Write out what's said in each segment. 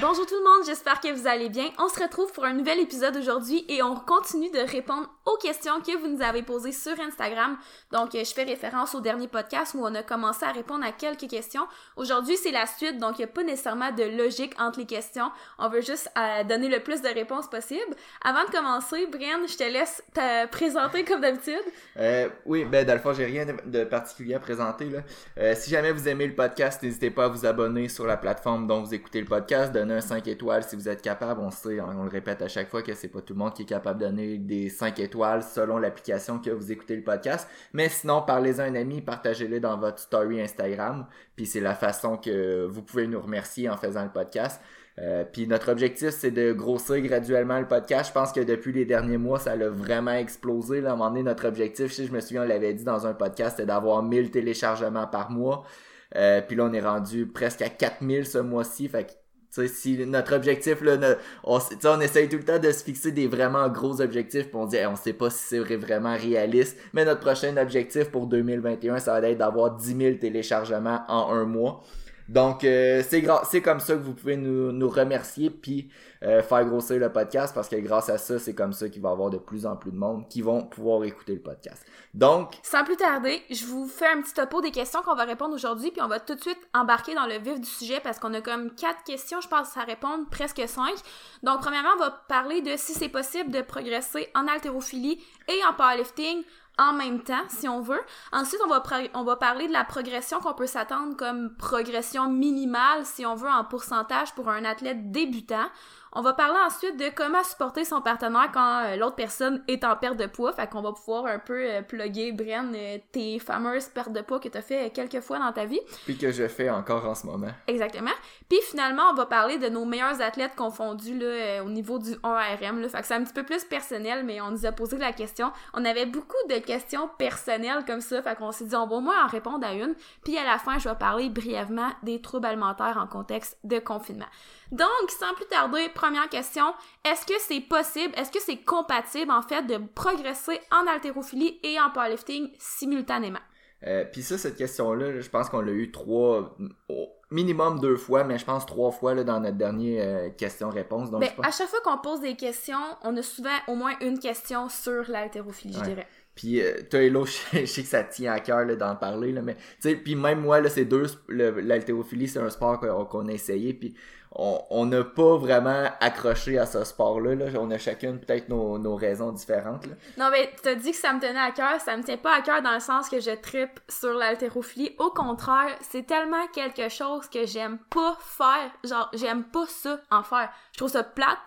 Bonjour tout le monde, j'espère que vous allez bien. On se retrouve pour un nouvel épisode aujourd'hui et on continue de répondre aux questions que vous nous avez posées sur Instagram. Donc, euh, je fais référence au dernier podcast où on a commencé à répondre à quelques questions. Aujourd'hui, c'est la suite, donc il n'y a pas nécessairement de logique entre les questions. On veut juste euh, donner le plus de réponses possible. Avant de commencer, Brian, je te laisse te présenter comme d'habitude. Euh, oui, ben dans le fond, j'ai rien de particulier à présenter. Si jamais vous aimez le podcast, n'hésitez pas à vous abonner sur la plateforme dont vous écoutez le podcast donner un 5 étoiles si vous êtes capable. On sait, on le répète à chaque fois que c'est pas tout le monde qui est capable de donner des 5 étoiles selon l'application que vous écoutez le podcast. Mais sinon, parlez-en à un ami, partagez-le dans votre story Instagram. Puis c'est la façon que vous pouvez nous remercier en faisant le podcast. Euh, puis notre objectif, c'est de grossir graduellement le podcast. Je pense que depuis les derniers mois, ça a vraiment explosé. Là. À un notre objectif, je, je me souviens, on l'avait dit dans un podcast, c'était d'avoir 1000 téléchargements par mois. Euh, puis là, on est rendu presque à 4000 ce mois-ci. Fait si notre objectif, là, on, on essaye tout le temps de se fixer des vraiment gros objectifs, puis on dit, on sait pas si c'est vraiment réaliste, mais notre prochain objectif pour 2021, ça va être d'avoir 10 000 téléchargements en un mois. Donc, euh, c'est comme ça que vous pouvez nous, nous remercier puis euh, faire grossir le podcast parce que grâce à ça, c'est comme ça qu'il va y avoir de plus en plus de monde qui vont pouvoir écouter le podcast. Donc, sans plus tarder, je vous fais un petit topo des questions qu'on va répondre aujourd'hui puis on va tout de suite embarquer dans le vif du sujet parce qu'on a comme quatre questions, je pense, à répondre, presque cinq. Donc, premièrement, on va parler de si c'est possible de progresser en haltérophilie et en powerlifting en même temps, si on veut. Ensuite, on va, parler de la progression qu'on peut s'attendre comme progression minimale, si on veut, en pourcentage pour un athlète débutant. On va parler ensuite de comment supporter son partenaire quand euh, l'autre personne est en perte de poids. Fait qu'on va pouvoir un peu euh, plugger, Bren, euh, tes fameuses pertes de poids que tu as fait quelques fois dans ta vie. Puis que je fais encore en ce moment. Exactement. Puis finalement, on va parler de nos meilleurs athlètes confondus là, au niveau du 1RM. Là. Fait que c'est un petit peu plus personnel, mais on nous a posé la question. On avait beaucoup de questions personnelles comme ça. Fait qu'on s'est dit, on va au moins en répondre à une. Puis à la fin, je vais parler brièvement des troubles alimentaires en contexte de confinement. Donc, sans plus tarder, première question, est-ce que c'est possible, est-ce que c'est compatible en fait de progresser en haltérophilie et en powerlifting simultanément? Euh, Puis ça, cette question-là, je pense qu'on l'a eu trois, minimum deux fois, mais je pense trois fois là, dans notre dernière euh, question-réponse. Ben, à chaque fois qu'on pose des questions, on a souvent au moins une question sur l'haltérophilie, je dirais. Puis euh, toi et l'autre, je sais que ça tient à cœur d'en parler, là, mais tu sais, puis même moi, là, c'est deux, l'haltérophilie, c'est un sport qu'on a essayé, puis on n'a pas vraiment accroché à ce sport-là. Là. On a chacune peut-être nos, nos, raisons différentes. Non, mais t'as dit que ça me tenait à cœur. Ça me tient pas à cœur dans le sens que je tripe sur l'haltérophilie. Au contraire, c'est tellement quelque chose que j'aime pas faire. Genre, j'aime pas ça en faire. Je trouve ça plate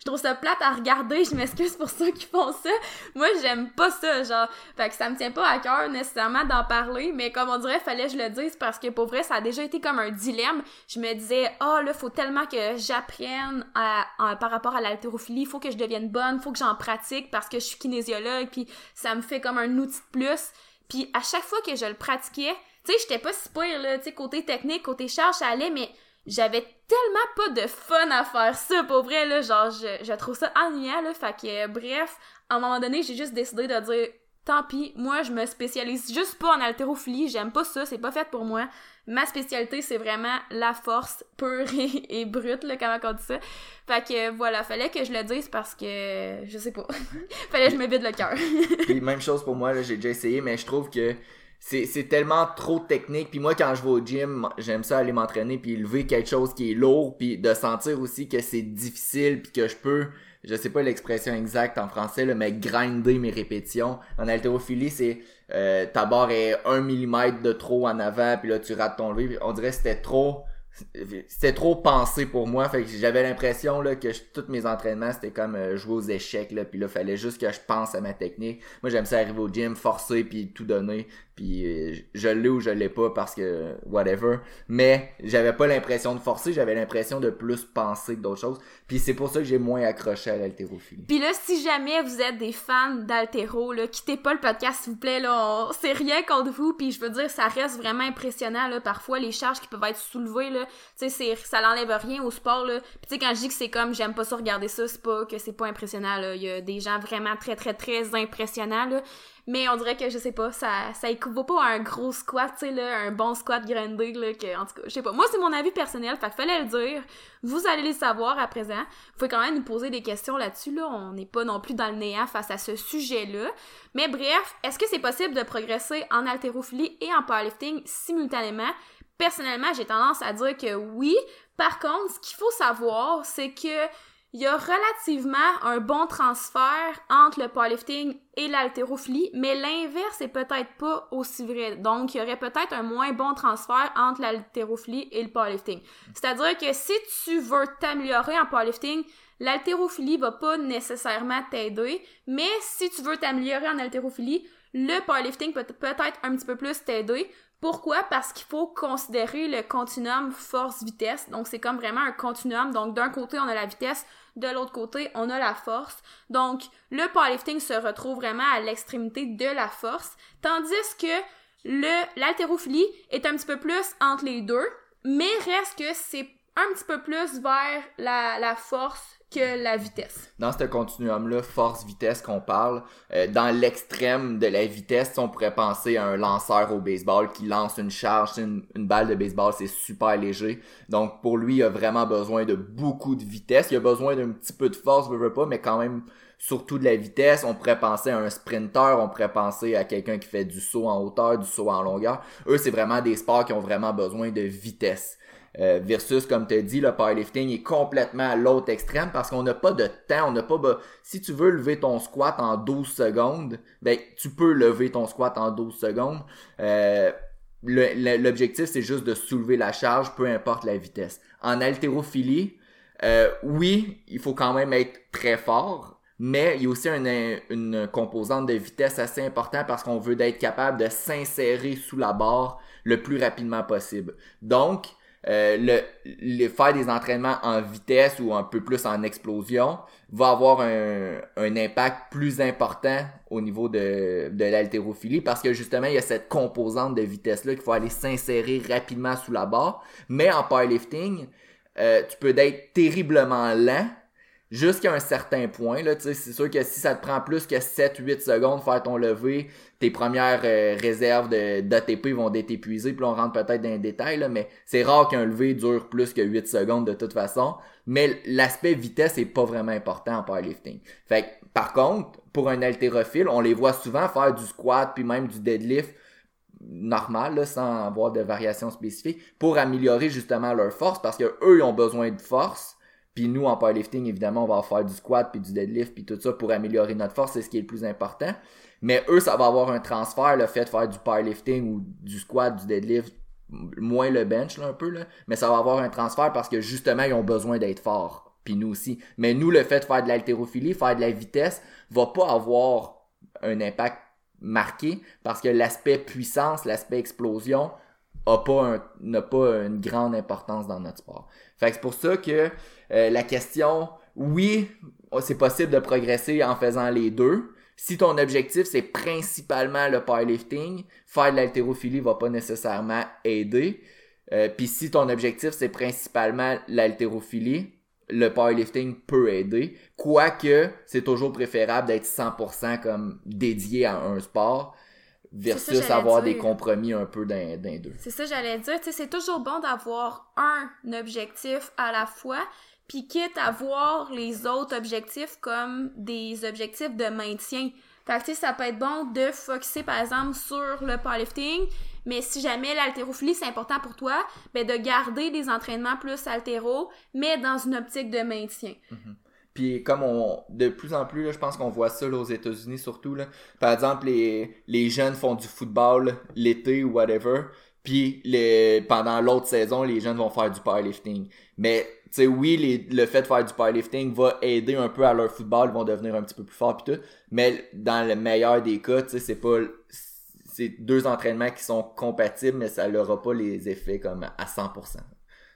je trouve ça plate à regarder, je m'excuse pour ceux qui font ça. Moi, j'aime pas ça, genre. Fait que ça me tient pas à cœur nécessairement d'en parler, mais comme on dirait, fallait que je le dise parce que pour vrai, ça a déjà été comme un dilemme. Je me disais, oh là, faut tellement que j'apprenne à, par rapport à l'haltérophilie, faut que je devienne bonne, faut que j'en pratique parce que je suis kinésiologue, puis ça me fait comme un outil de plus. Puis à chaque fois que je le pratiquais, tu sais, j'étais pas si pire, là, tu sais, côté technique, côté charge, ça allait, mais j'avais tellement pas de fun à faire ça, pour vrai, là, genre, je, je trouve ça ennuyant, là, fait que, bref, à un moment donné, j'ai juste décidé de dire, tant pis, moi, je me spécialise juste pas en haltérophilie, j'aime pas ça, c'est pas fait pour moi. Ma spécialité, c'est vraiment la force pure et, brute, là, comment on dit ça. Fait que, voilà, fallait que je le dise parce que, je sais pas, fallait que je me vide le cœur. même chose pour moi, là, j'ai déjà essayé, mais je trouve que c'est tellement trop technique. Puis moi, quand je vais au gym, j'aime ça aller m'entraîner puis lever quelque chose qui est lourd puis de sentir aussi que c'est difficile puis que je peux, je sais pas l'expression exacte en français, là, mais grinder mes répétitions. En haltérophilie, c'est euh, ta barre est un millimètre de trop en avant puis là tu rates ton lever. On dirait que c'était trop c'était trop pensé pour moi fait que j'avais l'impression là que tous mes entraînements c'était comme euh, jouer aux échecs là puis là fallait juste que je pense à ma technique moi j'aime ça arriver au gym forcer puis tout donner puis euh, je l'ai ou je l'ai pas parce que whatever mais j'avais pas l'impression de forcer j'avais l'impression de plus penser que d'autres choses puis c'est pour ça que j'ai moins accroché à l'haltérophilie puis là si jamais vous êtes des fans d'haltéro là quittez pas le podcast s'il vous plaît là c'est rien contre vous puis je veux dire ça reste vraiment impressionnant parfois les charges qui peuvent être soulevées là sais, ça l'enlève rien au sport, là. Puis tu sais, quand je dis que c'est comme, j'aime pas ça regarder ça, c'est pas que c'est pas impressionnant. Il y a des gens vraiment très, très, très impressionnants. Mais on dirait que, je sais pas, ça, ça équivaut pas un gros squat, tu sais, là, un bon squat grindé, là, que, en tout cas, je sais pas. Moi, c'est mon avis personnel, fait fallait le dire. Vous allez le savoir à présent. Vous pouvez quand même nous poser des questions là-dessus, là. On n'est pas non plus dans le néant face à ce sujet-là. Mais bref, est-ce que c'est possible de progresser en haltérophilie et en powerlifting simultanément? Personnellement, j'ai tendance à dire que oui. Par contre, ce qu'il faut savoir, c'est que il y a relativement un bon transfert entre le powerlifting et l'haltérophilie, mais l'inverse est peut-être pas aussi vrai. Donc, il y aurait peut-être un moins bon transfert entre l'haltérophilie et le powerlifting. C'est-à-dire que si tu veux t'améliorer en powerlifting, l'haltérophilie va pas nécessairement t'aider, mais si tu veux t'améliorer en haltérophilie, le powerlifting peut peut-être un petit peu plus t'aider. Pourquoi? Parce qu'il faut considérer le continuum force-vitesse. Donc, c'est comme vraiment un continuum. Donc, d'un côté, on a la vitesse, de l'autre côté, on a la force. Donc, le powerlifting se retrouve vraiment à l'extrémité de la force, tandis que le l'haltérophilie est un petit peu plus entre les deux, mais reste que c'est un petit peu plus vers la, la force que la vitesse. Dans ce continuum-là, force-vitesse qu'on parle, euh, dans l'extrême de la vitesse, on pourrait penser à un lanceur au baseball qui lance une charge. Une, balle de baseball, c'est super léger. Donc pour lui, il a vraiment besoin de beaucoup de vitesse. Il a besoin d'un petit peu de force, je veux pas, mais quand même surtout de la vitesse. On pourrait penser à un sprinter, on pourrait penser à quelqu'un qui fait du saut en hauteur, du saut en longueur. Eux, c'est vraiment des sports qui ont vraiment besoin de vitesse. Euh, versus, comme tu as dit, le powerlifting est complètement à l'autre extrême parce qu'on n'a pas de temps, on n'a pas... Si tu veux lever ton squat en 12 secondes, ben, tu peux lever ton squat en 12 secondes. Euh, L'objectif, c'est juste de soulever la charge, peu importe la vitesse. En haltérophilie, euh, oui, il faut quand même être très fort, mais il y a aussi une, une composante de vitesse assez importante parce qu'on veut être capable de s'insérer sous la barre le plus rapidement possible. Donc, euh, le, le, faire des entraînements en vitesse ou un peu plus en explosion va avoir un, impact plus important au niveau de, de l'haltérophilie parce que justement il y a cette composante de vitesse là qu'il faut aller s'insérer rapidement sous la barre. Mais en powerlifting euh, tu peux être terriblement lent jusqu'à un certain point. Là, c'est sûr que si ça te prend plus que 7-8 secondes faire ton lever, tes premières euh, réserves d'ATP vont être épuisées, puis on rentre peut-être dans les détails, là, mais c'est rare qu'un lever dure plus que 8 secondes de toute façon. Mais l'aspect vitesse est pas vraiment important en powerlifting. Fait par contre, pour un haltérophile, on les voit souvent faire du squat puis même du deadlift normal sans avoir de variations spécifiques pour améliorer justement leur force parce que eux ils ont besoin de force puis nous, en powerlifting, évidemment, on va faire du squat, puis du deadlift, puis tout ça pour améliorer notre force, c'est ce qui est le plus important. Mais eux, ça va avoir un transfert, le fait de faire du powerlifting ou du squat, du deadlift, moins le bench, là, un peu, là. Mais ça va avoir un transfert parce que justement, ils ont besoin d'être forts. Puis nous aussi. Mais nous, le fait de faire de l'haltérophilie, faire de la vitesse, va pas avoir un impact marqué parce que l'aspect puissance, l'aspect explosion pas pas une grande importance dans notre sport. Fait c'est pour ça que euh, la question, oui, c'est possible de progresser en faisant les deux. Si ton objectif c'est principalement le powerlifting, faire de l'haltérophilie va pas nécessairement aider. Euh, Puis si ton objectif c'est principalement l'haltérophilie, le powerlifting peut aider. Quoique, c'est toujours préférable d'être 100% comme dédié à un sport versus avoir des compromis un peu d'un deux. C'est ça j'allais dire, c'est toujours bon d'avoir un objectif à la fois, puis quitte à voir les autres objectifs comme des objectifs de maintien. Fait que, ça peut être bon de focuser, par exemple, sur le powerlifting, mais si jamais l'haltérophilie, c'est important pour toi, ben de garder des entraînements plus haltéro, mais dans une optique de maintien. Mm-hmm. Puis comme on de plus en plus, je pense qu'on voit ça aux États-Unis surtout. Là. Par exemple, les, les jeunes font du football l'été ou whatever. Puis pendant l'autre saison, les jeunes vont faire du powerlifting. Mais tu sais, oui, le fait de faire du powerlifting va aider un peu à leur football, ils vont devenir un petit peu plus forts puis tout. Mais dans le meilleur des cas, tu sais, c'est pas c'est deux entraînements qui sont compatibles, mais ça n'aura pas les effets comme à 100%.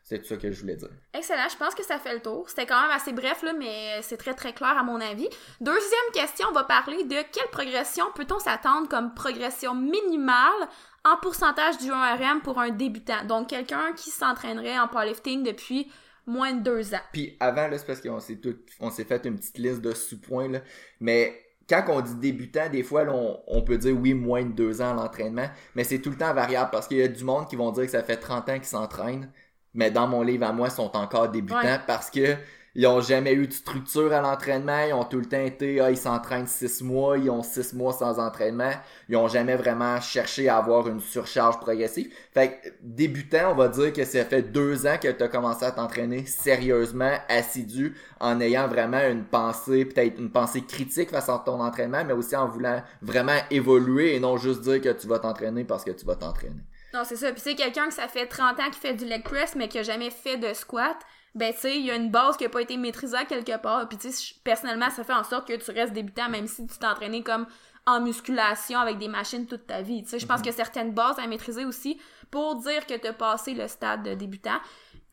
C'est tout ça que je voulais dire. Excellent, je pense que ça fait le tour. C'était quand même assez bref, là, mais c'est très très clair à mon avis. Deuxième question, on va parler de quelle progression peut-on s'attendre comme progression minimale en pourcentage du 1RM pour un débutant? Donc quelqu'un qui s'entraînerait en powerlifting depuis moins de deux ans. Puis avant, là, c'est parce qu'on s'est tout, on s'est fait une petite liste de sous-points, là. Mais quand on dit débutant, des fois, là, on, on, peut dire oui, moins de deux ans à l'entraînement, mais c'est tout le temps variable parce qu'il y a du monde qui vont dire que ça fait 30 ans qu'ils s'entraînent, mais dans mon livre à moi, ils sont encore débutants Ouais. parce que ils ont jamais eu de structure à l'entraînement, ils ont tout le temps été, ah, ils s'entraînent six mois, ils ont six mois sans entraînement, ils ont jamais vraiment cherché à avoir une surcharge progressive. Fait que, débutant, on va dire que ça fait deux ans que tu as commencé à t'entraîner sérieusement, assidu, en ayant vraiment une pensée, peut-être une pensée critique face à ton entraînement, mais aussi en voulant vraiment évoluer et non juste dire que tu vas t'entraîner parce que tu vas t'entraîner. Non, c'est ça. Puis c'est quelqu'un que ça fait 30 ans qui fait du leg press, mais qui a jamais fait de squat. Ben, tu sais, il y a une base qui a pas été maîtrisée à quelque part. Puis, tu sais, personnellement, ça fait en sorte que tu restes débutant, même si tu t'es entraîné comme en musculation avec des machines toute ta vie. Tu sais, je pense qu'il y a certaines bases à maîtriser aussi pour dire que tu as passé le stade de débutant.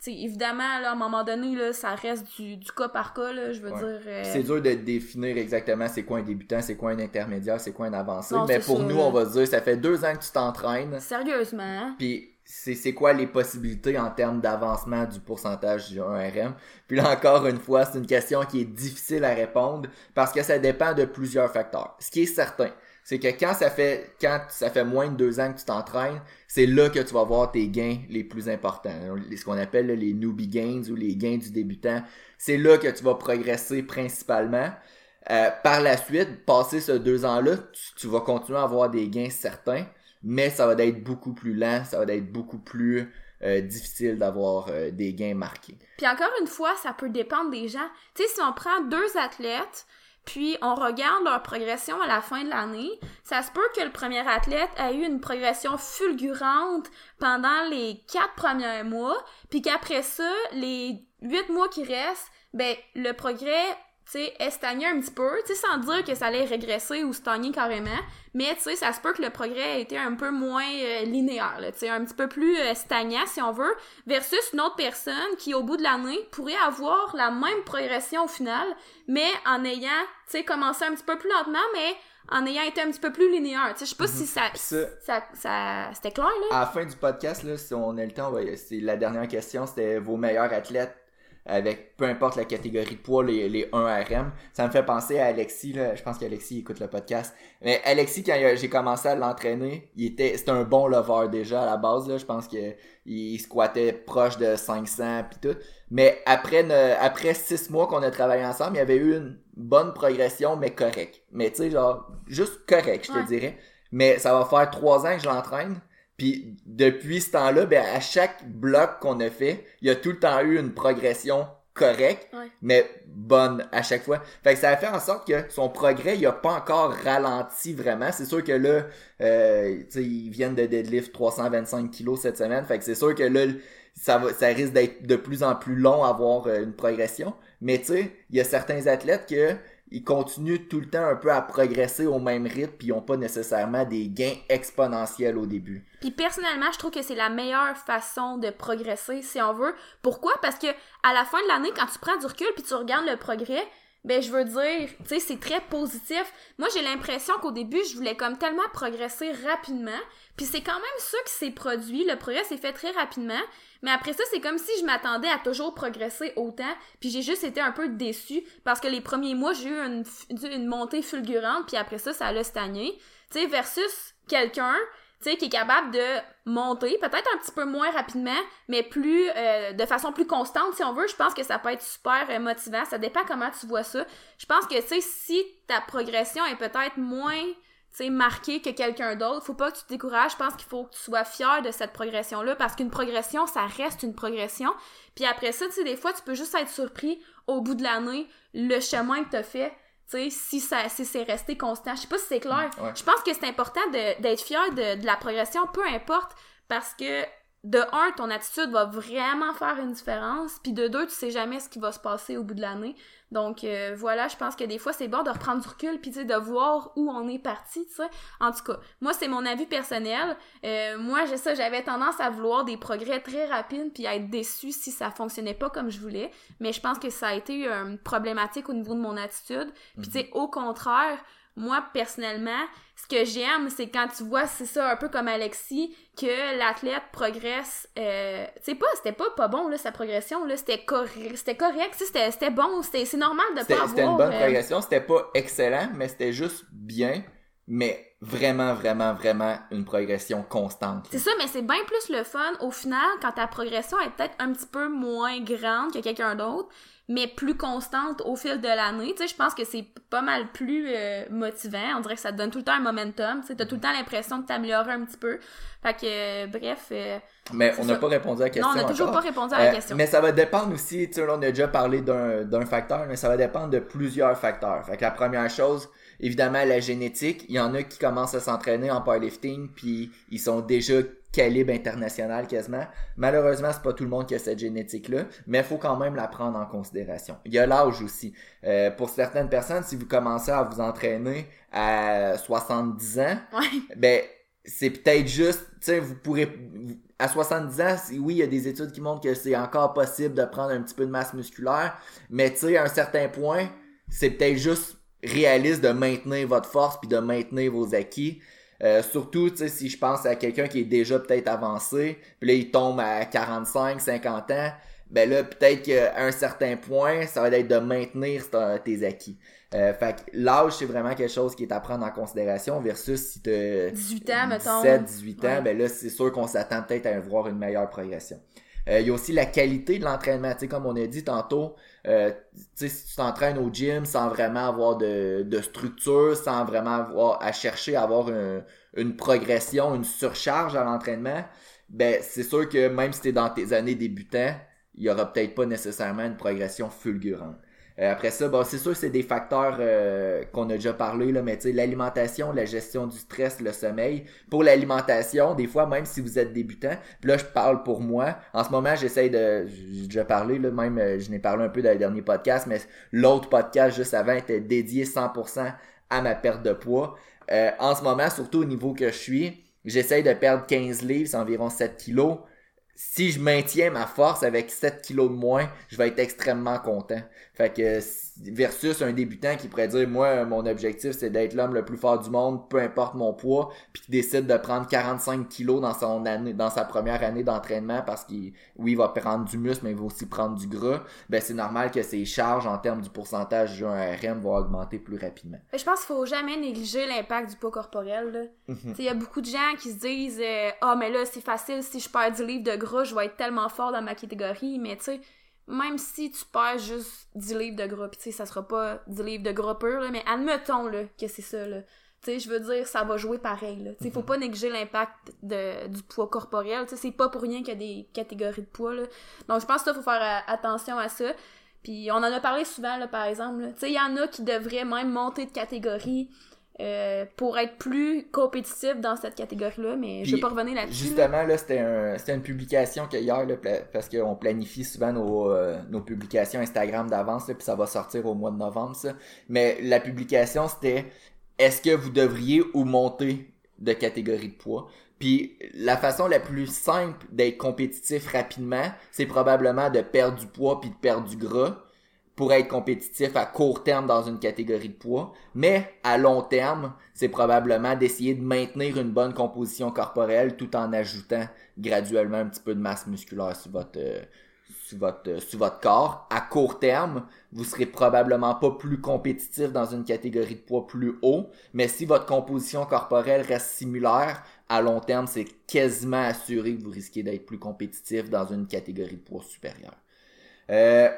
Évidemment, là, à un moment donné, là, ça reste du, du cas par cas, là, je veux Ouais. dire... euh, C'est dur de définir exactement c'est quoi un débutant, c'est quoi un intermédiaire, c'est quoi un avancé. Non, mais pour nous, on va se dire, ça fait deux ans que tu t'entraînes, Sérieusement, hein? puis c'est c'est quoi les possibilités en termes d'avancement du pourcentage du 1RM. Puis là encore une fois, c'est une question qui est difficile à répondre parce que ça dépend de plusieurs facteurs. Ce qui est certain, c'est que quand ça fait moins de deux ans que tu t'entraînes, c'est là que tu vas voir tes gains les plus importants, ce qu'on appelle les newbie gains ou les gains du débutant. C'est là que tu vas progresser principalement. Euh, par la suite, passé ce deux ans-là, tu, tu vas continuer à avoir des gains certains, mais ça va être beaucoup plus lent, ça va être beaucoup plus euh, difficile d'avoir euh, des gains marqués. Puis encore une fois, ça peut dépendre des gens. Tu sais, si on prend deux athlètes, puis on regarde leur progression à la fin de l'année, ça se peut que le premier athlète a eu une progression fulgurante pendant les quatre premiers mois, puis qu'après ça, les huit mois qui restent, ben le progrès tu sais, un petit peu, tu sais, sans dire que ça allait régresser ou stagner carrément, mais tu sais, ça se peut que le progrès ait été un peu moins euh, linéaire, tu sais, un petit peu plus euh, stagnant, si on veut, versus une autre personne qui, au bout de l'année, pourrait avoir la même progression au final, mais en ayant, tu sais, commencé un petit peu plus lentement, mais en ayant été un petit peu plus linéaire. Tu sais, je sais pas si ça, ça, ça, ça c'était clair, là? à la fin du podcast, là, si on a le temps, c'est la dernière question, c'était vos meilleurs athlètes avec peu importe la catégorie de poids, les, les 1RM. Ça me fait penser à Alexis, là. je pense qu'Alexis écoute le podcast. Mais Alexis, quand j'ai commencé à l'entraîner, il était c'était un bon lover déjà à la base. Là. Je pense qu'il il squattait proche de 500 puis tout. Mais après ne- après six mois qu'on a travaillé ensemble, il y avait eu une bonne progression, mais correcte. Mais tu sais, genre, juste correct, je te Ouais. dirais. Mais ça va faire trois ans que je l'entraîne. Puis depuis ce temps-là, ben à chaque bloc qu'on a fait, il y a tout le temps eu une progression correcte, Ouais. mais bonne à chaque fois. Fait que ça a fait en sorte que son progrès, il a pas encore ralenti vraiment. C'est sûr que là, euh, ils viennent de deadlift 325 kilos cette semaine. Fait que c'est sûr que là, ça va, ça risque d'être de plus en plus long à avoir euh, une progression. Mais tu sais, il y a certains athlètes que ils continuent tout le temps un peu à progresser au même rythme puis ils ont pas nécessairement des gains exponentiels au début. Puis personnellement, je trouve que c'est la meilleure façon de progresser, si on veut. Pourquoi? Parce que à la fin de l'année, quand tu prends du recul puis tu regardes le progrès, ben je veux dire, tu sais, c'est très positif. Moi, j'ai l'impression qu'au début, je voulais comme tellement progresser rapidement, puis c'est quand même ça qui s'est produit. Le progrès s'est fait très rapidement, mais après ça, c'est comme si je m'attendais à toujours progresser autant, puis j'ai juste été un peu déçue parce que les premiers mois, j'ai eu une, montée fulgurante, puis après ça, ça a stagné. Tu sais, versus quelqu'un tu sais, qui est capable de monter, peut-être un petit peu moins rapidement, mais plus euh, de façon plus constante, si on veut. Je pense que ça peut être super euh, motivant. Ça dépend comment tu vois ça. Je pense que, tu sais, si ta progression est peut-être moins, tu sais, marquée que quelqu'un d'autre, faut pas que tu te décourages. Je pense qu'il faut que tu sois fier de cette progression-là, parce qu'une progression, ça reste une progression. Puis après ça, tu sais, des fois, tu peux juste être surpris au bout de l'année, le chemin que t'as fait si, ça, si c'est resté constant. Je sais pas si c'est clair. Ouais. Je pense que c'est important d'être fier de, de la progression, peu importe, parce que de un, ton attitude va vraiment faire une différence, puis de deux, tu sais jamais ce qui va se passer au bout de l'année. Donc euh, voilà, je pense que des fois c'est bon de reprendre du recul puis de voir où on est parti, tu sais. En tout cas, moi c'est mon avis personnel. Euh, moi j'ai ça, j'avais tendance à vouloir des progrès très rapides puis à être déçu si ça fonctionnait pas comme je voulais. Mais je pense que ça a été une problématique au niveau de mon attitude. Puis tu sais, au contraire, moi personnellement, ce que j'aime, c'est quand tu vois, c'est ça, un peu comme Alexis, que l'athlète progresse. Euh, tu sais pas, c'était pas pas bon là sa progression là, c'était correct, c'était correct, c'était c'était bon, c'était c'est normal de pas avoir. C'était une bonne euh, progression, c'était pas excellent, mais c'était juste bien, mais vraiment vraiment vraiment une progression constante. C'est ça, mais c'est bien plus le fun au final quand ta progression est peut-être un petit peu moins grande que quelqu'un d'autre mais plus constante au fil de l'année. Tu sais, je pense que c'est pas mal plus euh, motivant. On dirait que ça te donne tout le temps un momentum. Tu sais, t'as tout le temps l'impression de t'améliorer un petit peu. Fait que, euh, bref... Euh, mais on n'a pas répondu à la question Non, on n'a toujours pas répondu à la question. Mais ça va dépendre aussi, tu sais, là, on a déjà parlé d'un facteur, mais ça va dépendre de plusieurs facteurs. Fait que la première chose, évidemment, la génétique. Il y en a qui commencent à s'entraîner en powerlifting, puis ils sont déjà calibre international quasiment. Malheureusement, c'est pas tout le monde qui a cette génétique-là, mais il faut quand même la prendre en considération. Il y a l'âge aussi. Euh, pour certaines personnes, si vous commencez à vous entraîner à 70 ans, ben c'est peut-être juste, tu sais, vous pourrez à 70 ans, oui, il y a des études qui montrent que c'est encore possible de prendre un petit peu de masse musculaire, mais tu sais, à un certain point, c'est peut-être juste réaliste de maintenir votre force puis de maintenir vos acquis. Euh, surtout, tu si je pense à quelqu'un qui est déjà peut-être avancé, puis là, il tombe à 45, 50 ans, ben là, peut-être qu'à un certain point, ça va être de maintenir tes acquis. Euh, fait que l'âge, c'est vraiment quelque chose qui est à prendre en considération versus si t'as 18 ans, mettons. 17, 18 ans, ben là, c'est sûr qu'on s'attend peut-être à voir une meilleure progression. Euh, il y a aussi la qualité de l'entraînement. Comme on a dit tantôt, euh, si tu t'entraînes au gym sans vraiment avoir de, de, structure, sans vraiment avoir à chercher à avoir une progression, une surcharge à l'entraînement, ben c'est sûr que même si tu es dans tes années débutants, il y aura peut-être pas nécessairement une progression fulgurante. Euh, après ça, bon, c'est sûr c'est des facteurs euh, qu'on a déjà parlé, là, mais l'alimentation, la gestion du stress, le sommeil. Pour l'alimentation, des fois, même si vous êtes débutant, puis là, je parle pour moi. En ce moment, j'essaye de... J'ai déjà parlé, là, même, euh, je n'ai parlé un peu dans le dernier podcast, mais l'autre podcast juste avant était dédié 100% à ma perte de poids. en ce moment, surtout au niveau que je suis, j'essaye de perdre 15 livres, c'est environ 7 kilos si je maintiens ma force avec 7 kilos de moins, je vais être extrêmement content. Fait que versus un débutant qui pourrait dire moi mon objectif c'est d'être l'homme le plus fort du monde, peu importe mon poids, puis qui décide de prendre 45 kilos dans son année, dans sa première année d'entraînement parce qu'il oui il va prendre du muscle mais il va aussi prendre du gras. Ben c'est normal que ses charges en termes du pourcentage du RM vont augmenter plus rapidement. Je pense qu'il faut jamais négliger l'impact du poids corporel. Mhm. Il y a beaucoup de gens qui se disent ah mais là c'est facile si je perds du livre de gras je vais être tellement fort dans ma catégorie mais tu sais même si tu perds juste 10 livres de gras, pis tu sais, ça sera pas 10 livres de gras pur, là, mais admettons là, que c'est ça. Là. Tu sais, je veux dire, ça va jouer pareil. Là. Tu sais, faut mhm. pas négliger l'impact du poids corporel. Tu sais, c'est pas pour rien qu'il y a des catégories de poids. Là. Donc, je pense qu'il faut faire euh, attention à ça. Puis, on en a parlé souvent, là, par exemple. Tu sais, il y en a qui devraient même monter de catégorie euh, pour être plus compétitif dans cette catégorie-là, mais je vais pas revenir là-dessus. Justement, là, c'était un, une publication que hier, là, parce qu'on planifie souvent nos, euh, nos publications Instagram d'avance, puis ça va sortir au mois de novembre, ça. Mais la publication, c'était est-ce que vous devriez ou monter de catégorie de poids? Puis la façon la plus simple d'être compétitif rapidement, c'est probablement de perdre du poids puis de perdre du gras pour être compétitif à court terme dans une catégorie de poids, mais à long terme, c'est probablement d'essayer de maintenir une bonne composition corporelle tout en ajoutant graduellement un petit peu de masse musculaire sur votre euh, sur votre euh, sur votre corps. À court terme, vous serez probablement pas plus compétitif dans une catégorie de poids plus haut, mais si votre composition corporelle reste similaire, à long terme, c'est quasiment assuré que vous risquez d'être plus compétitif dans une catégorie de poids supérieure. Euh,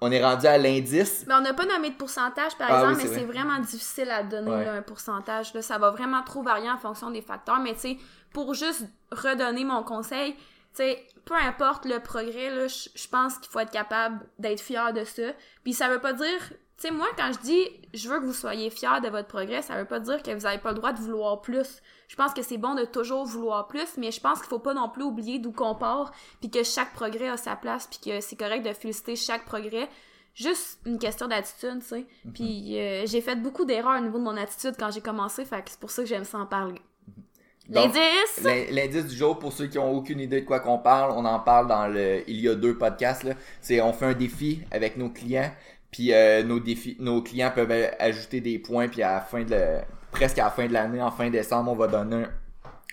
on est rendu à l'indice. Mais on n'a pas nommé de pourcentage, par ah exemple, mais c'est vraiment difficile à donner un pourcentage. Là. Ça va vraiment trop varier en fonction des facteurs. Mais tu sais, pour juste redonner mon conseil, tu sais, peu importe le progrès, je pense qu'il faut être capable d'être fier de ça. Puis ça veut pas dire, tu sais, moi, quand je dis je veux que vous soyez fiers de votre progrès, ça veut pas dire que vous avez pas le droit de vouloir plus. Je pense que c'est bon de toujours vouloir plus, mais je pense qu'il faut pas non plus oublier d'où qu'on part, puis que chaque progrès a sa place, puis que c'est correct de féliciter chaque progrès. Juste une question d'attitude, tu sais. Mhm. Puis euh, j'ai fait beaucoup d'erreurs au niveau de mon attitude quand j'ai commencé, fait que c'est pour ça que j'aime ça en parler. Donc, L'indice! l'in- L'indice du jour, pour ceux qui ont aucune idée de quoi qu'on parle, on en parle dans le il y a deux podcasts. Là. C'est on fait un défi avec nos clients, puis euh, nos défis, nos clients peuvent ajouter des points, puis à la fin de la- presque à la fin de l'année, en fin décembre, on va donner un,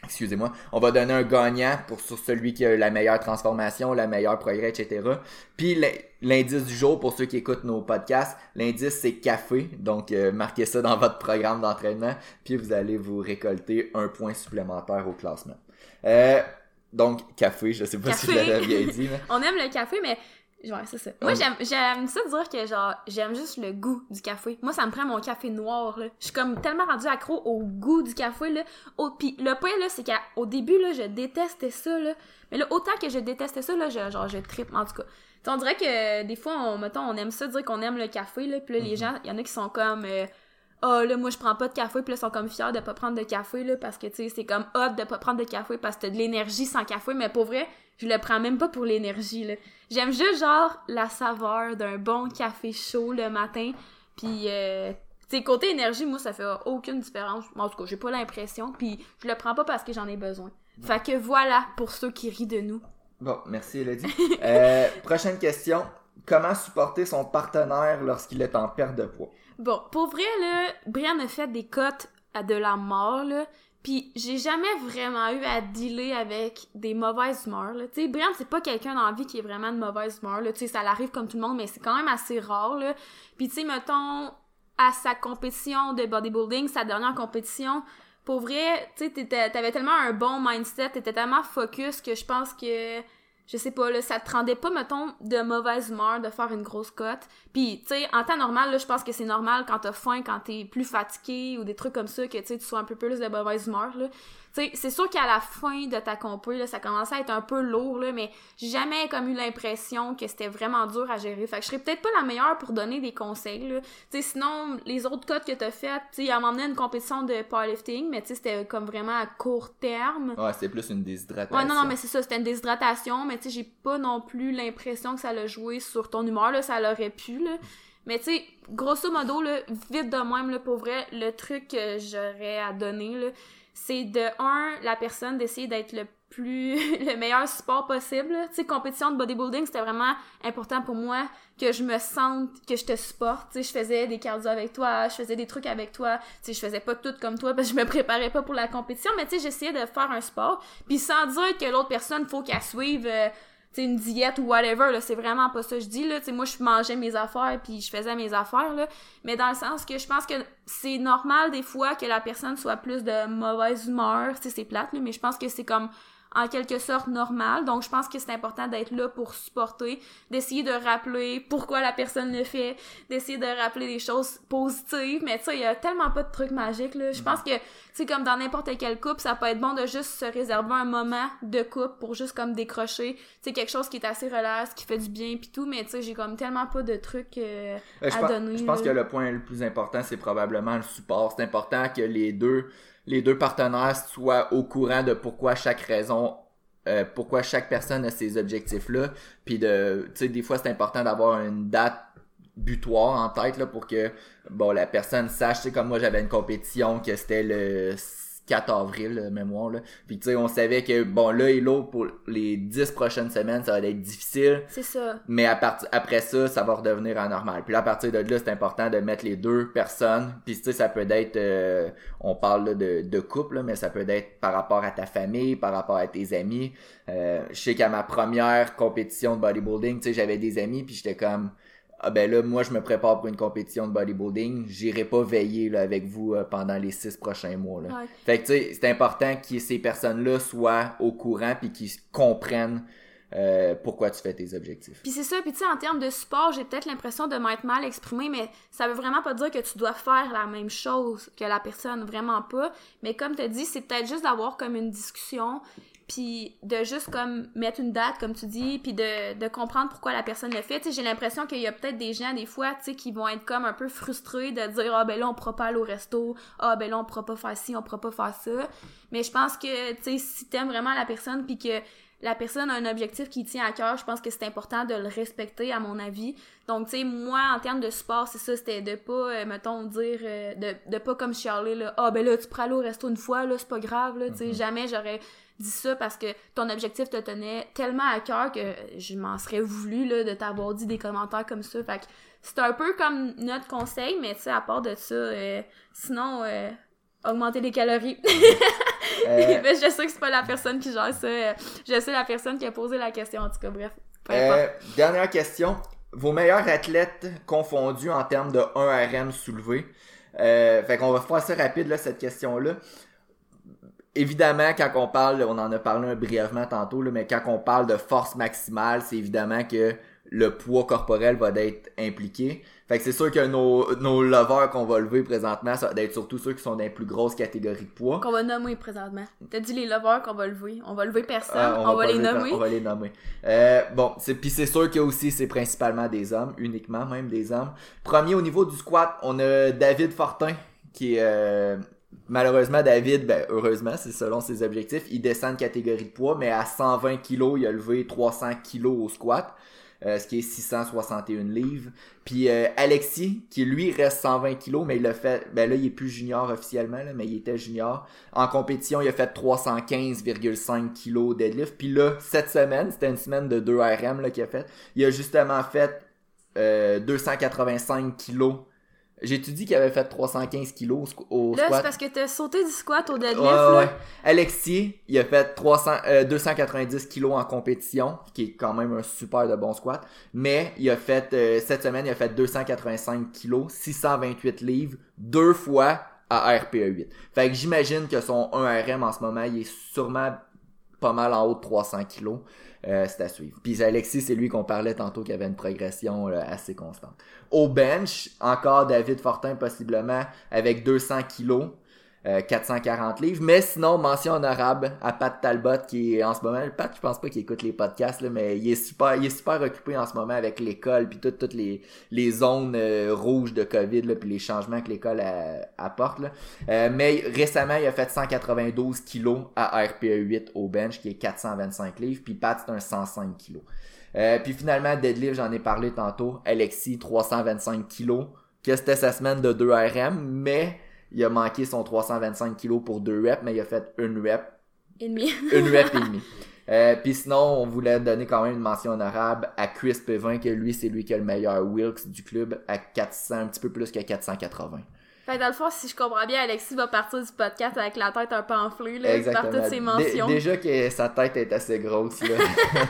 excusez-moi, on va donner un gagnant pour sur celui qui a la meilleure transformation, la meilleure progrès, etc. Puis l'in- l'indice du jour, pour ceux qui écoutent nos podcasts, l'indice c'est café. Donc euh, marquez ça dans votre programme d'entraînement, puis vous allez vous récolter un point supplémentaire au classement. Euh, donc café, je sais pas si je l'avais bien dit. mais- On aime le café, mais. Ouais, c'est ça. Moi, j'aime, j'aime ça dire que, genre, j'aime juste le goût du café. Moi, ça me prend mon café noir, là. Je suis comme tellement rendue accro au goût du café, là. Au, pis le point, là, c'est qu'au début, là, je détestais ça, là. Mais là, autant que je détestais ça, là, je, genre, je tripe, en tout cas. Tu sais, on dirait que, des fois, on, mettons, on aime ça dire qu'on aime le café, là. Puis là, les Mhm. gens, il y en a qui sont comme... euh, ah là moi je prends pas de café puis là ils sont comme fiers de pas prendre de café là parce que tu sais c'est comme hot de pas prendre de café parce que t'as de l'énergie sans café mais pour vrai je le prends même pas pour l'énergie là j'aime juste genre la saveur d'un bon café chaud le matin puis euh, tu sais côté énergie moi ça fait aucune différence en tout cas j'ai pas l'impression puis je le prends pas parce que j'en ai besoin fait que voilà pour ceux qui rient de nous Bon, merci Elodie. Euh, prochaine question. Comment supporter son partenaire lorsqu'il est en perte de poids? Bon, pour vrai, là, Brian a fait des cotes à de la mort, là. Puis j'ai jamais vraiment eu à dealer avec des mauvaises humeurs. Tu sais, Brian, c'est pas quelqu'un dans la vie qui est vraiment de mauvaise humeur. Tu sais, ça l'arrive comme tout le monde, mais c'est quand même assez rare, là. Puis tu sais, mettons, à sa compétition de bodybuilding, sa dernière compétition, pour vrai, tu sais, t'avais tellement un bon mindset, t'étais tellement focus que je pense que je sais pas, là, ça te rendait pas, mettons, de mauvaise humeur de faire une grosse cote. Puis, tu sais, en temps normal, là, je pense que c'est normal quand t'as faim, quand t'es plus fatigué ou des trucs comme ça, que, tu sais, tu sois un peu plus de mauvaise humeur, là. Sais, c'est sûr qu'à la fin de ta compé, là, ça commençait à être un peu lourd, là, mais j'ai jamais comme eu l'impression que c'était vraiment dur à gérer. Fait que je serais peut-être pas la meilleure pour donner des conseils, là. Sinon, les autres cotes que t'as faites, tu sais, à une compétition de powerlifting, mais tu sais, c'était comme vraiment à court terme. Ouais, c'est plus une déshydratation. Ouais, non, non, mais c'est ça, c'était une déshydratation, mais tu sais, j'ai pas non plus l'impression que ça l'a joué sur ton humeur, là, ça l'aurait pu, là. Mais tu sais, grosso modo, là, vite de même, là, pour vrai, le truc que j'aurais à donner, là, c'est de, un, la personne d'essayer d'être le plus, le meilleur support possible. Tu sais, compétition de bodybuilding, c'était vraiment important pour moi que je me sente, que je te supporte. Tu je faisais des cardio avec toi, je faisais des trucs avec toi. Tu je faisais pas tout comme toi parce que je me préparais pas pour la compétition, mais tu sais, j'essayais de faire un sport. Puis sans dire que l'autre personne, faut qu'elle suive... euh, tu sais, une diète ou whatever, là, c'est vraiment pas ça que je dis, là, tu sais, moi, je mangeais mes affaires, puis je faisais mes affaires, là, mais dans le sens que je pense que c'est normal, des fois, que la personne soit plus de mauvaise humeur, tu c'est plate, là, mais je pense que c'est comme, en quelque sorte, normal, donc je pense que c'est important d'être là pour supporter, d'essayer de rappeler pourquoi la personne le fait, d'essayer de rappeler des choses positives, mais tu sais, il y a tellement pas de trucs magiques, là, je pense que, c'est comme dans n'importe quel couple, ça peut être bon de juste se réserver un moment de couple pour juste comme décrocher, tu quelque chose qui est assez relax, qui fait du bien pis tout, mais tu sais, j'ai comme tellement pas de trucs euh, Euh, je, à donner. je pense que le point le plus important, c'est probablement le support. C'est important que les deux, les deux partenaires soient au courant de pourquoi chaque raison, euh, pourquoi chaque personne a ces objectifs-là. Puis de, tu sais, des fois, c'est important d'avoir une date butoir en tête là, pour que bon la personne sache, tu sais, comme moi j'avais une compétition que c'était le 4 avril, de mémoire, là. Puis, tu sais, on savait que, bon, là et l'autre, pour les 10 prochaines semaines, ça allait être difficile. C'est ça. Mais à part- après ça, ça va redevenir anormal. Puis là, à partir de là, c'est important de mettre les deux personnes. Puis tu sais, ça peut être, euh, on parle là, de, de couple, là, mais ça peut être par rapport à ta famille, par rapport à tes amis. Euh, je sais qu'à ma première compétition de bodybuilding, tu sais, j'avais des amis, puis j'étais comme, ah ben là, moi, je me prépare pour une compétition de bodybuilding. J'irai pas veiller là, avec vous euh, pendant les six prochains mois. Là. Ouais. Fait que tu sais, c'est important que ces personnes-là soient au courant puis qu'ils comprennent euh, pourquoi tu fais tes objectifs. Puis c'est ça, puis tu sais, en termes de support, j'ai peut-être l'impression de m'être mal exprimée, mais ça veut vraiment pas dire que tu dois faire la même chose que la personne, vraiment pas. Mais comme tu dit, c'est peut-être juste d'avoir comme une discussion, puis de juste comme mettre une date comme tu dis puis de, de comprendre pourquoi la personne le fait. Tu j'ai l'impression qu'il y a peut-être des gens des fois tu qui vont être comme un peu frustrés de dire ah ben là on pourra pas aller au resto. Ah ben là on pourra pas faire ci on pourra pas faire ça. Mais je pense que tu sais si t'aimes vraiment la personne puis que la personne a un objectif qui tient à cœur, je pense que c'est important de le respecter, à mon avis. Donc, tu sais, moi, en termes de sport, c'est ça, c'était de pas, euh, mettons, dire, euh, de, de pas comme chialer, là, ah, ben là, tu pourrais aller au resto une fois, là, c'est pas grave, là, tu sais, Mhm. jamais j'aurais dit ça parce que ton objectif te tenait tellement à cœur que je m'en serais voulu, là, de t'avoir dit des commentaires comme ça. Fait que c'est un peu comme notre conseil, mais tu sais, à part de ça, euh, sinon, euh, augmenter les calories. Euh, je sais que c'est pas la personne qui gère ça. Je sais la personne qui a posé la question, en tout cas, bref. Euh, dernière question. Vos meilleurs athlètes confondus en termes de 1 RM soulevé. Euh, fait qu'on va faire ça rapide, là, cette question-là. Évidemment, quand on parle, on en a parlé un brièvement tantôt, là, mais quand on parle de force maximale, c'est évidemment que le poids corporel va être impliqué. Fait que c'est sûr que nos, nos levers qu'on va lever présentement, ça va être surtout ceux qui sont dans les plus grosses catégories de poids. Qu'on va nommer présentement. T'as dit les lovers qu'on va lever. On va lever personne. Ah, on, va, les nommer. On va les nommer. Euh, bon, c'est puis c'est sûr que aussi c'est principalement des hommes, uniquement même des hommes. Premier au niveau du squat, on a David Fortin qui est euh, malheureusement David, ben heureusement c'est selon ses objectifs, il descend de catégorie de poids, mais à 120 kg il a levé 300 kg au squat. Euh, ce qui est 661 livres. Puis euh, Alexis, qui lui reste 120 kilos, mais il l'a fait, ben là il est plus junior officiellement, là, mais il était junior. En compétition, il a fait 315,5 kilos deadlift. Puis là, cette semaine, c'était une semaine de 2 RM qu'il a fait. Il a justement fait euh, 285 kilos. J'ai-tu dit qu'il avait fait 315 kilos au squ- au Là, c'est squat? parce que t'as sauté du squat au deadlift, Ouais, là. ouais. Alexis, il a fait 300, euh, 290 kilos en compétition, qui est quand même un super de bon squat. Mais il a fait, euh, cette semaine, il a fait 285 kilos, 628 livres, deux fois à RPE 8. Fait que j'imagine que son 1 RM en ce moment, il est sûrement pas mal en haut de 300 kilos. Euh, c'est à suivre. Puis Alexis, c'est lui qu'on parlait tantôt qui avait une progression assez constante. Au bench, encore David Fortin possiblement avec 200 kilos. Euh, 440 livres. Mais sinon, mention honorable à Pat Talbot qui est en ce moment. Pat, je pense pas qu'il écoute les podcasts, là, mais il est super, il est super occupé en ce moment avec l'école puis toutes toutes les, les zones euh, rouges de COVID là, puis les changements que l'école euh, apporte. Là. Euh, mais récemment, il a fait 192 kilos à RPE 8 au bench qui est 425 livres. Puis Pat, c'est un 105 kilos. Euh, puis finalement, deadlift, j'en ai parlé tantôt. Alexis, 325 kilos. Que c'était sa semaine de 2 RM, mais il a manqué son 325 kilos pour 2 reps, mais il a fait une rep, Et demi. une rep et demi. Euh, puis sinon, on voulait donner quand même une mention honorable à Chris Pevin, que lui, c'est lui qui a le meilleur Wilks du club, à 400, un petit peu plus que 480. Fait que dans le fond, si je comprends bien, Alexis va partir du podcast avec la tête un peu enflée, là, par toutes ses Dé- mentions. déjà que sa tête est assez grosse, là.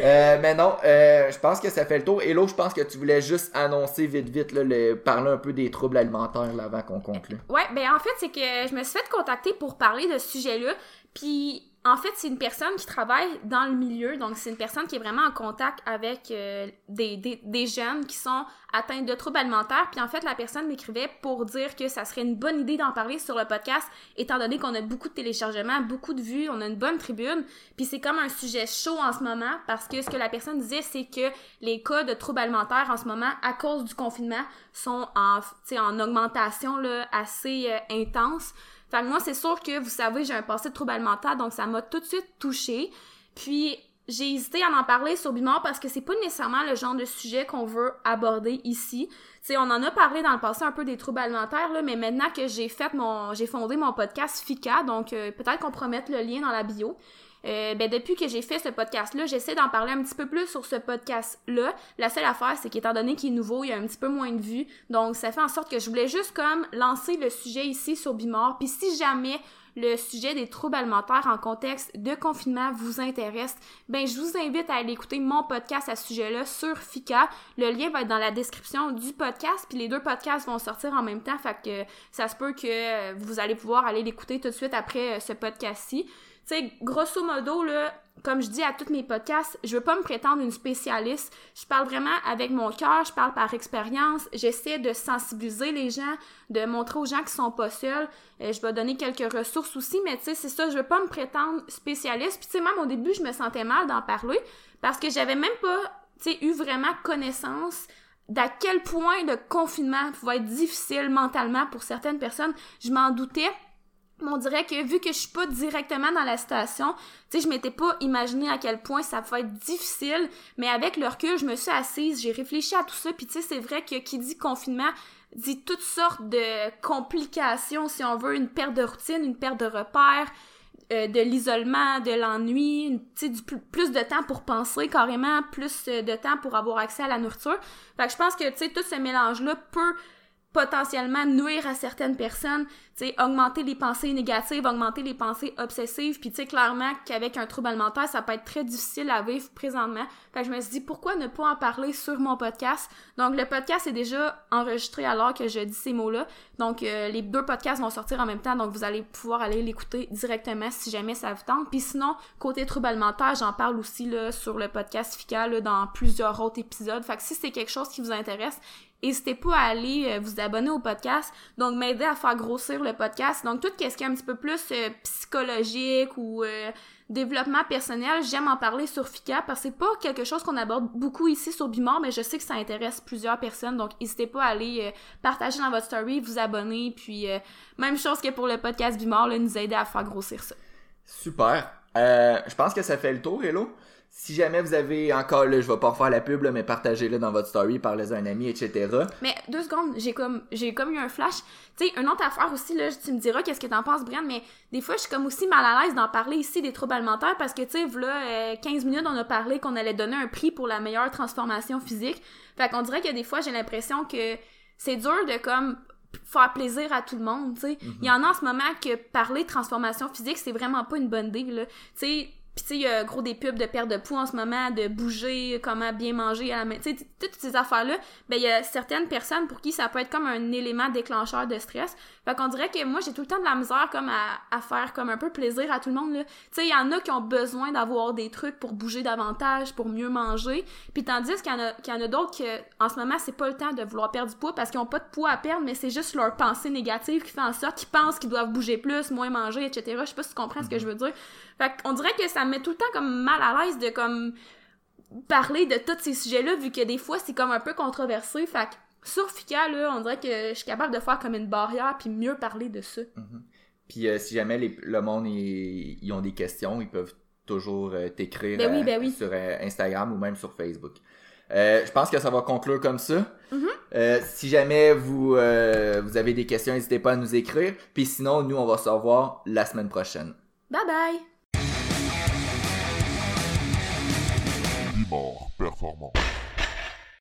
Euh, mais non, euh, je pense que ça fait le tour. Et là, je pense que tu voulais juste annoncer vite, vite, là, le, parler un peu des troubles alimentaires là, avant qu'on conclue. Ouais, ben en fait, c'est que je me suis fait contacter pour parler de ce sujet-là. Puis en fait, c'est une personne qui travaille dans le milieu, donc c'est une personne qui est vraiment en contact avec euh, des, des, des jeunes qui sont atteints de troubles alimentaires. Puis en fait, la personne m'écrivait pour dire que ça serait une bonne idée d'en parler sur le podcast, étant donné qu'on a beaucoup de téléchargements, beaucoup de vues, on a une bonne tribune. Puis c'est comme un sujet chaud en ce moment, parce que ce que la personne disait, c'est que les cas de troubles alimentaires en ce moment, à cause du confinement, sont en, en augmentation là, assez euh, intense. Fait moi, c'est sûr que vous savez, j'ai un passé de trouble alimentaire, donc ça m'a tout de suite touchée. Puis j'ai hésité à en parler sur Bimor parce que c'est pas nécessairement le genre de sujet qu'on veut aborder ici. On en a parlé dans le passé un peu des troubles alimentaires, là, mais maintenant que j'ai fait mon, j'ai fondé mon podcast FICA, donc euh, peut-être qu'on pourra mettre le lien dans la bio. Euh, ben depuis que j'ai fait ce podcast-là, j'essaie d'en parler un petit peu plus sur ce podcast-là. La seule affaire, c'est qu'étant donné qu'il est nouveau, il y a un petit peu moins de vues. Donc, ça fait en sorte que je voulais juste comme lancer le sujet ici sur Bimor. Puis si jamais le sujet des troubles alimentaires en contexte de confinement vous intéresse, ben je vous invite à aller écouter mon podcast à ce sujet-là sur FICA. Le lien va être dans la description du podcast, puis les deux podcasts vont sortir en même temps, fait que ça se peut que vous allez pouvoir aller l'écouter tout de suite après euh, ce podcast-ci. Tu sais, grosso modo, là, comme je dis à tous mes podcasts, je veux pas me prétendre une spécialiste. Je parle vraiment avec mon cœur, je parle par expérience. J'essaie de sensibiliser les gens, de montrer aux gens qui sont pas seuls. Euh, je vais donner quelques ressources aussi, mais tu sais, c'est ça, je veux pas me prétendre spécialiste. Puis tu sais, même au début, je me sentais mal d'en parler parce que j'avais même pas, tu sais, eu vraiment connaissance d'à quel point le confinement pouvait être difficile mentalement pour certaines personnes. Je m'en doutais, on dirait que vu que je suis pas directement dans la situation, tu sais, je m'étais pas imaginé à quel point ça pouvait être difficile, mais avec le recul, je me suis assise, j'ai réfléchi à tout ça, puis tu sais, c'est vrai que qui dit confinement dit toutes sortes de complications, si on veut, une perte de routine, une perte de repères, euh, de l'isolement, de l'ennui, tu sais, du plus de temps pour penser carrément, plus de temps pour avoir accès à la nourriture. Fait que je pense que, tu sais, tout ce mélange-là peut potentiellement nuire à certaines personnes, tu sais, augmenter les pensées négatives, augmenter les pensées obsessives, puis tu sais, clairement qu'avec un trouble alimentaire, ça peut être très difficile à vivre présentement. Fait que je me suis dit, pourquoi ne pas en parler sur mon podcast? Donc, le podcast est déjà enregistré alors que je dis ces mots-là. Donc, euh, les deux podcasts vont sortir en même temps, donc vous allez pouvoir aller l'écouter directement si jamais ça vous tente. Puis sinon, côté trouble alimentaire, j'en parle aussi, là, sur le podcast FICA, là, dans plusieurs autres épisodes. Fait que si c'est quelque chose qui vous intéresse, N'hésitez pas à aller euh, vous abonner au podcast, donc m'aider à faire grossir le podcast. Donc tout ce qui est un petit peu plus euh, psychologique ou euh, développement personnel, j'aime en parler sur Fika parce que c'est pas quelque chose qu'on aborde beaucoup ici sur Bimor, mais je sais que ça intéresse plusieurs personnes, donc n'hésitez pas à aller partager dans votre story, vous abonner, puis même chose que pour le podcast Bimor, là, nous aider à faire grossir ça. Super. je pense que ça fait le tour, Hello. Si jamais vous avez encore, là, je vais pas refaire la pub, mais partagez-le dans votre story, parlez à un ami, etc. Mais deux secondes, j'ai comme, j'ai comme eu un flash. Tu sais, une autre affaire aussi, là, tu me diras qu'est-ce que t'en penses, Brian, mais des fois, je suis comme aussi mal à l'aise d'en parler ici des troubles alimentaires parce que, tu sais, là, 15 euh, minutes, on a parlé qu'on allait donner un prix pour la meilleure transformation physique. Fait qu'on dirait que des fois, j'ai l'impression que c'est dur de comme faire plaisir à tout le monde, tu sais. Mm-hmm. Il y en a en ce moment que parler de transformation physique, c'est vraiment pas une bonne idée, là. Tu sais, puis tu sais, il y a gros des pubs de perte de poids en ce moment, de bouger, comment bien manger à la Tu sais, toutes ces affaires-là, ben il y a certaines personnes pour qui ça peut être comme un élément déclencheur de stress. Fait qu'on dirait que moi, j'ai tout le temps de la misère comme à, à faire comme un peu plaisir à tout le monde, là. Tu sais, il y en a qui ont besoin d'avoir des trucs pour bouger davantage, pour mieux manger. Puis tandis qu'il y en a, qu'il y en a d'autres qui, en ce moment, c'est pas le temps de vouloir perdre du poids parce qu'ils ont pas de poids à perdre, mais c'est juste leur pensée négative qui fait en sorte qu'ils pensent qu'ils doivent bouger plus, moins manger, etc. Je sais pas si tu comprends ce que je veux dire. Fait qu'on dirait que ça me met tout le temps comme mal à l'aise de comme parler de tous ces sujets-là, vu que des fois c'est comme un peu controversé. Fait que sur Fika, là, on dirait que je suis capable de faire comme une barrière puis mieux parler de ça. Mm-hmm. Puis euh, si jamais le monde ils ont des questions, ils peuvent toujours euh, t'écrire ben oui, ben sur euh, Instagram ou même sur Facebook. je pense que ça va conclure comme ça. Mm-hmm. si jamais vous, vous avez des questions, n'hésitez pas à nous écrire. Puis sinon, nous, on va se revoir la semaine prochaine. Bye bye! Performant.